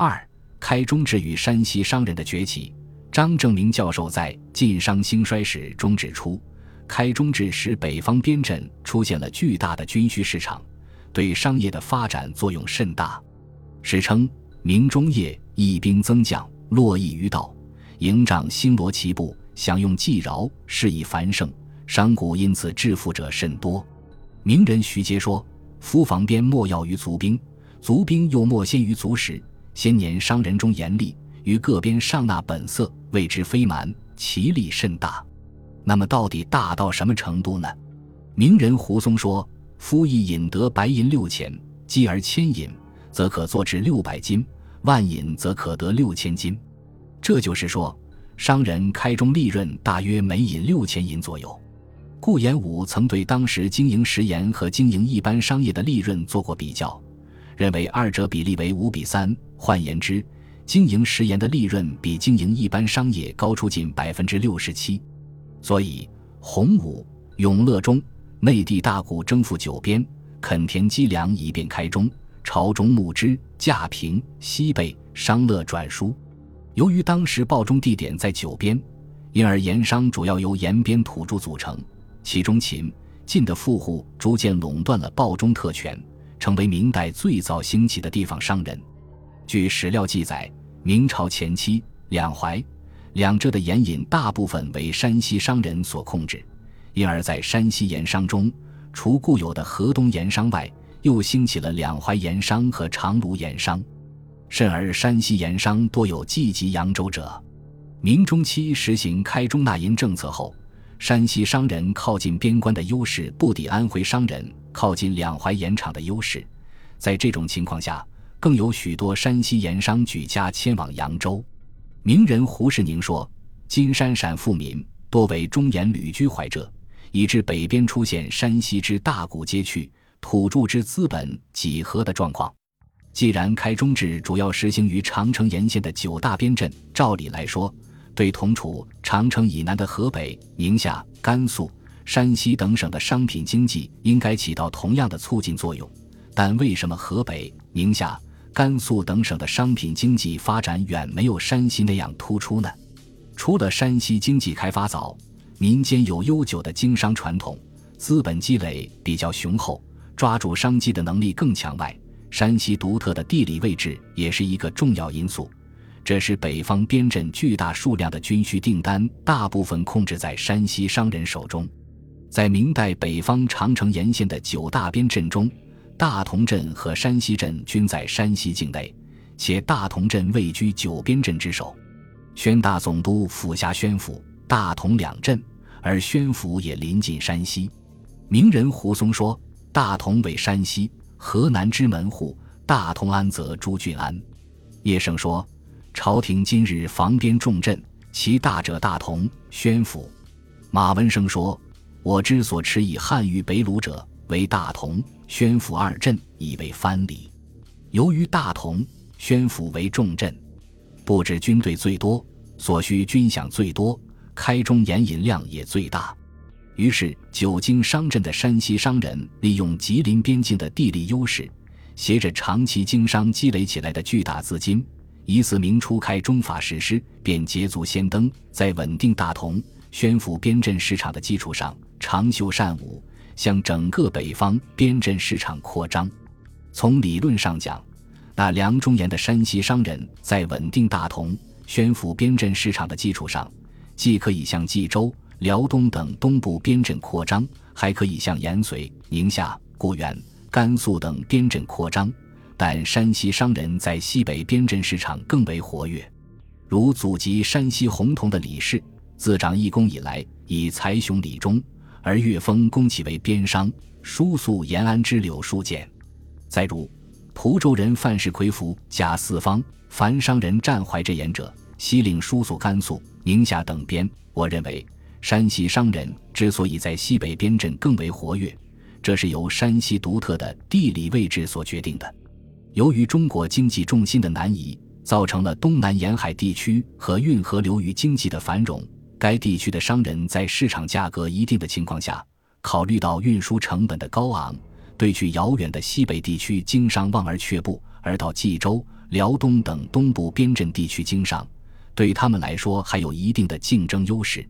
二、开中制与山西商人的崛起。张正明教授在《晋商兴衰史》中指出，开中制使北方边镇出现了巨大的军需市场，对商业的发展作用甚大。史称：明中叶，义兵增将，络绎于道，营帐星罗棋布，享用济饶，事以繁盛，商贾因此致富者甚多。名人徐阶说：“夫防边莫要于卒兵，卒兵又莫先于卒史。先年商人中严厉，于各边上纳本色，谓之非蛮，其力甚大。那么到底大到什么程度呢？”名人胡松说：“夫一引得白银六钱，积而千引，则可做至六百斤；万引则可得六千斤。这就是说，商人开中利润大约每引六千银左右。”顾炎武曾对当时经营食盐和经营一般商业的利润做过比较，认为二者比例为五比三。换言之，经营食盐的利润比经营一般商业高出近百分之六十七。所以，洪武、永乐中，内地大股征服九边，垦田积粮以便开中，朝中募之，价平，西北商乐转输。由于当时报中地点在九边，因而盐商主要由沿边土著组成。其中，秦、晋的富户逐渐垄断了报中特权，成为明代最早兴起的地方商人。据史料记载，明朝前期，两淮、两浙的盐引大部分为山西商人所控制，因而，在山西盐商中，除固有的河东盐商外，又兴起了两淮盐商和长芦盐商。甚而，山西盐商多有寄籍扬州者。明中期实行开中纳银政策后。山西商人靠近边关的优势不敌安徽商人靠近两淮盐场的优势，在这种情况下，更有许多山西盐商举家迁往扬州。名人胡适宁说：“金山陕富民多为中盐旅居怀者，以致北边出现山西之大贾皆去，土著之资本几何的状况。既然开中制主要实行于长城沿线的九大边镇，照理来说。”对同处长城以南的河北、宁夏、甘肃、山西等省的商品经济应该起到同样的促进作用，但为什么河北、宁夏、甘肃等省的商品经济发展远没有山西那样突出呢？除了山西经济开发早，民间有悠久的经商传统，资本积累比较雄厚，抓住商机的能力更强外，山西独特的地理位置也是一个重要因素。这是北方边镇巨大数量的军需订单大部分控制在山西商人手中。在明代北方长城沿线的九大边镇中，大同镇和山西镇均在山西境内，且大同镇位居九边镇之首。宣大总督府辖宣府、大同两镇，而宣府也临近山西。名人胡松说：“大同为山西、河南之门户，大同安则诸郡安。”叶盛说。朝廷今日防边重镇，其大者大同、宣府。马文生说：“我之所持以汉于北虏者，为大同、宣府二镇，以为藩篱。由于大同、宣府为重镇，布置军队最多，所需军饷最多，开中盐引量也最大。于是，久经商镇的山西商人利用吉林边境的地理优势，携着长期经商积累起来的巨大资金。”以此明初开中法实施，便捷足先登，在稳定大同、宣府边镇市场的基础上，长修善武，向整个北方边镇市场扩张。从理论上讲，那梁中岩的山西商人在稳定大同、宣府边镇市场的基础上，既可以向冀州、辽东等东部边镇扩张，还可以向延绥、宁夏、固原、甘肃等边镇扩张。但山西商人在西北边镇市场更为活跃，如祖籍山西洪洞的李氏，自长义公以来，以才雄李忠，而岳峰攻其为边商，叔宿延安之柳书简。再如蒲州人范氏魁服贾四方，凡商人战怀之言者，西领叔宿甘肃、宁夏等边。我认为，山西商人之所以在西北边镇更为活跃，这是由山西独特的地理位置所决定的。由于中国经济重心的南移，造成了东南沿海地区和运河流域经济的繁荣。该地区的商人在市场价格一定的情况下，考虑到运输成本的高昂，对去遥远的西北地区经商望而却步，而到冀州、辽东等东部边镇地区经商，对他们来说还有一定的竞争优势。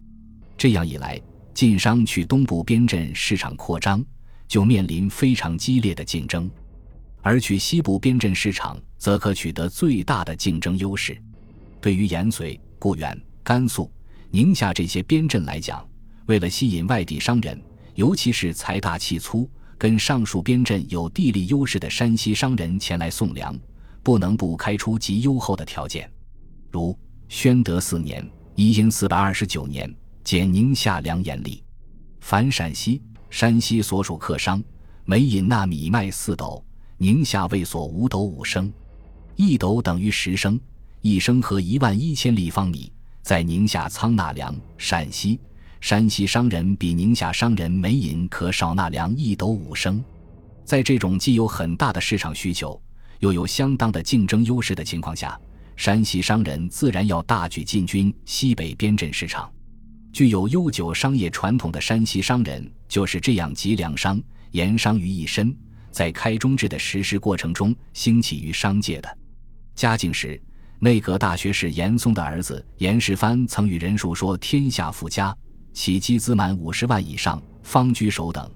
这样一来，晋商去东部边镇市场扩张，就面临非常激烈的竞争；而去西部边镇市场，则可取得最大的竞争优势。对于延绥、固原、甘肃、宁夏这些边镇来讲，为了吸引外地商人，尤其是财大气粗、跟上述边镇有地利优势的山西商人前来送粮，不能不开出极优厚的条件。如宣德四年（一因四百二十九年），减宁夏粮盐利，凡陕西、山西所属客商，每引纳米麦四斗，宁夏为所五斗五升，一斗等于十升。一升合一万一千立方米，在宁夏仓纳粮，陕西、山西商人比宁夏商人每银可少纳粮一斗五升。在这种既有很大的市场需求，又有相当的竞争优势的情况下，山西商人自然要大举进军西北边镇市场。具有悠久商业传统的山西商人就是这样集粮商、盐商于一身，在开中制的实施过程中兴起于商界的。嘉靖时。内阁大学士严嵩的儿子严世蕃曾与人述说天下富家，其积资满五十万以上，方居首等。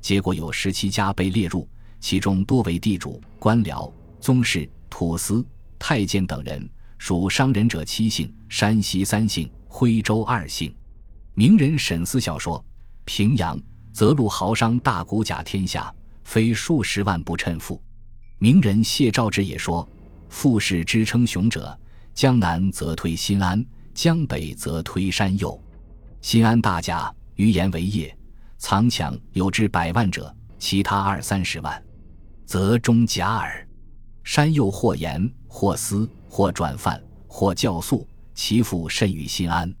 结果有十七家被列入，其中多为地主、官僚、宗室、土司、太监等人。属商人者七姓，山西三姓，徽州二姓。名人沈思孝说：“平阳则路豪商大贾甲天下，非数十万不称富。”名人谢兆之也说。富士之称雄者，江南则推新安，江北则推山右。新安大贾于盐为业，藏抢有至百万者，其他二三十万，则中甲耳。山右或盐，或丝，或转贩，或教粟，其富甚于新安。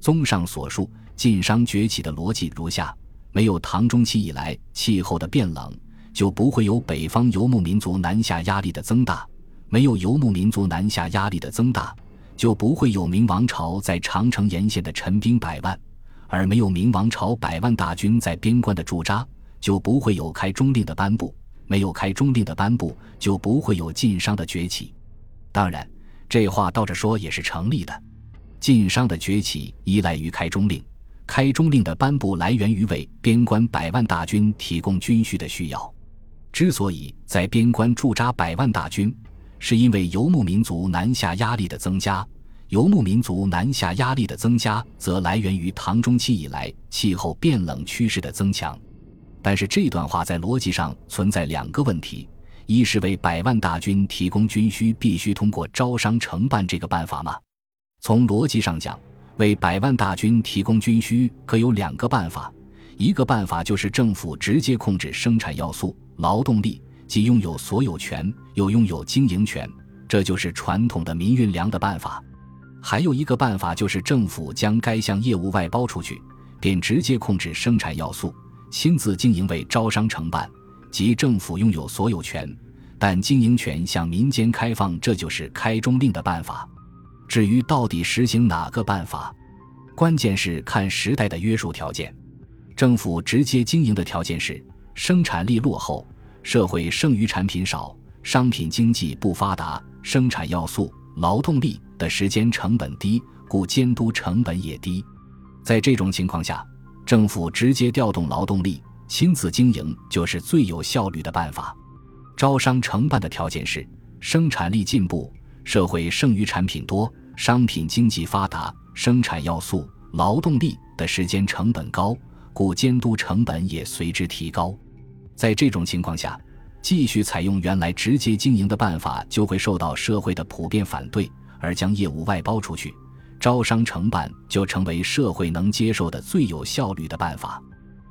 综上所述，晋商崛起的逻辑如下：没有唐中期以来气候的变冷，就不会有北方游牧民族南下压力的增大。没有游牧民族南下压力的增大，就不会有明王朝在长城沿线的陈兵百万；而没有明王朝百万大军在边关的驻扎，就不会有开中令的颁布；没有开中令的颁布，就不会有晋商的崛起。当然，这话倒着说也是成立的。晋商的崛起依赖于开中令，开中令的颁布来源于为边关百万大军提供军需的需要。之所以在边关驻扎百万大军，是因为游牧民族南下压力的增加，游牧民族南下压力的增加，则来源于唐中期以来气候变冷趋势的增强。但是这段话在逻辑上存在两个问题：一是为百万大军提供军需必须通过招商承办这个办法吗？从逻辑上讲，为百万大军提供军需可有两个办法，一个办法就是政府直接控制生产要素、劳动力。既拥有所有权，又拥有经营权，这就是传统的民运粮的办法。还有一个办法，就是政府将该项业务外包出去，便直接控制生产要素，亲自经营为招商承办，即政府拥有所有权，但经营权向民间开放，这就是开中令的办法。至于到底实行哪个办法，关键是看时代的约束条件。政府直接经营的条件是生产力落后。社会剩余产品少，商品经济不发达，生产要素、劳动力的时间成本低，故监督成本也低。在这种情况下，政府直接调动劳动力，亲自经营就是最有效率的办法。招商承办的条件是生产力进步，社会剩余产品多，商品经济发达，生产要素、劳动力的时间成本高，故监督成本也随之提高。在这种情况下，继续采用原来直接经营的办法，就会受到社会的普遍反对；而将业务外包出去，招商承办就成为社会能接受的最有效率的办法。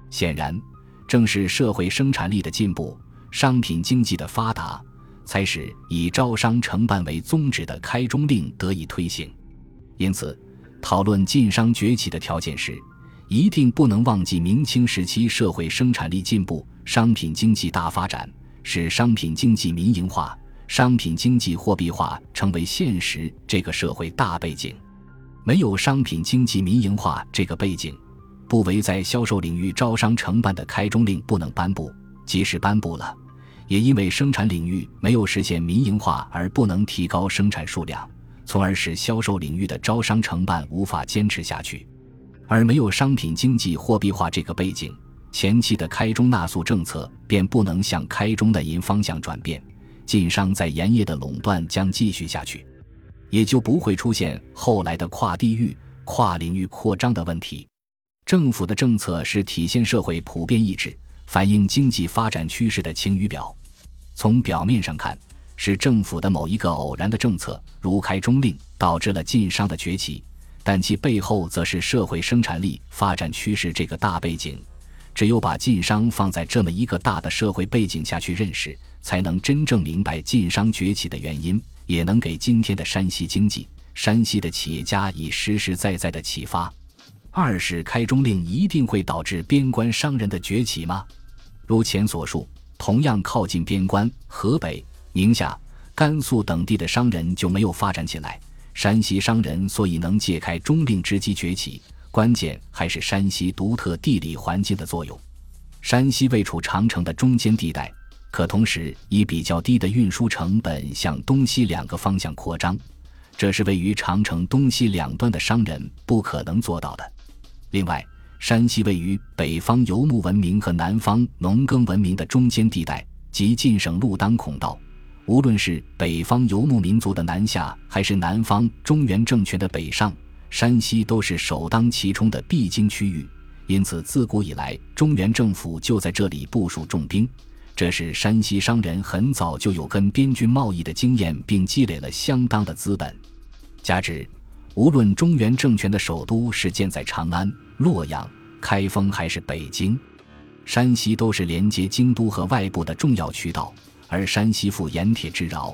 显然，正是社会生产力的进步、商品经济的发达，才使以招商承办为宗旨的开中令得以推行。因此，讨论晋商崛起的条件时，一定不能忘记明清时期社会生产力进步。商品经济大发展，使商品经济民营化、商品经济货币化成为现实。这个社会大背景，没有商品经济民营化这个背景，不为在销售领域招商承办的开中令不能颁布；即使颁布了，也因为生产领域没有实现民营化而不能提高生产数量，从而使销售领域的招商承办无法坚持下去。而没有商品经济货币化这个背景，前期的开中纳粟政策便不能向开中的银方向转变，晋商在盐业的垄断将继续下去，也就不会出现后来的跨地域、跨领域扩张的问题。政府的政策是体现社会普遍意志、反映经济发展趋势的晴雨表。从表面上看，是政府的某一个偶然的政策，如开中令，导致了晋商的崛起；但其背后则是社会生产力发展趋势这个大背景。只有把晋商放在这么一个大的社会背景下去认识，才能真正明白晋商崛起的原因，也能给今天的山西经济、山西的企业家以实实在在的启发。二是开中令一定会导致边关商人的崛起吗？如前所述。同样靠近边关，河北、宁夏、甘肃等地的商人就没有发展起来。山西商人所以能借开中令之机崛起，关键还是山西独特地理环境的作用。山西位处长城的中间地带，可同时以比较低的运输成本向东西两个方向扩张，这是位于长城东西两端的商人不可能做到的。另外，山西位于北方游牧文明和南方农耕文明的中间地带，即晋省路当孔道。无论是北方游牧民族的南下，还是南方中原政权的北上，山西都是首当其冲的必经区域。因此，自古以来，中原政府就在这里部署重兵。这是山西商人很早就有跟边军贸易的经验，并积累了相当的资本。加之，无论中原政权的首都是建在长安。洛阳、开封还是北京、山西，都是连接京都和外部的重要渠道。而山西富盐铁之饶，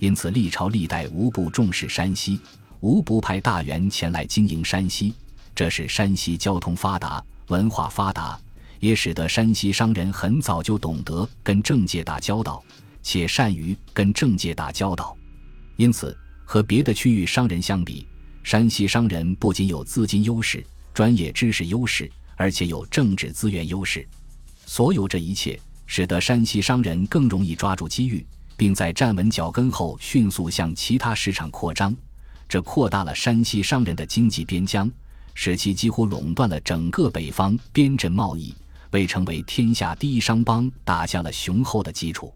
因此历朝历代无不重视山西，无不派大员前来经营山西。这使山西交通发达、文化发达，也使得山西商人很早就懂得跟政界打交道，且善于跟政界打交道。因此，和别的区域商人相比，山西商人不仅有资金优势。专业知识优势，而且有政治资源优势，所有这一切使得山西商人更容易抓住机遇，并在站稳脚跟后迅速向其他市场扩张。这扩大了山西商人的经济边疆，使其几乎垄断了整个北方边镇贸易，为成为天下第一商帮打下了雄厚的基础。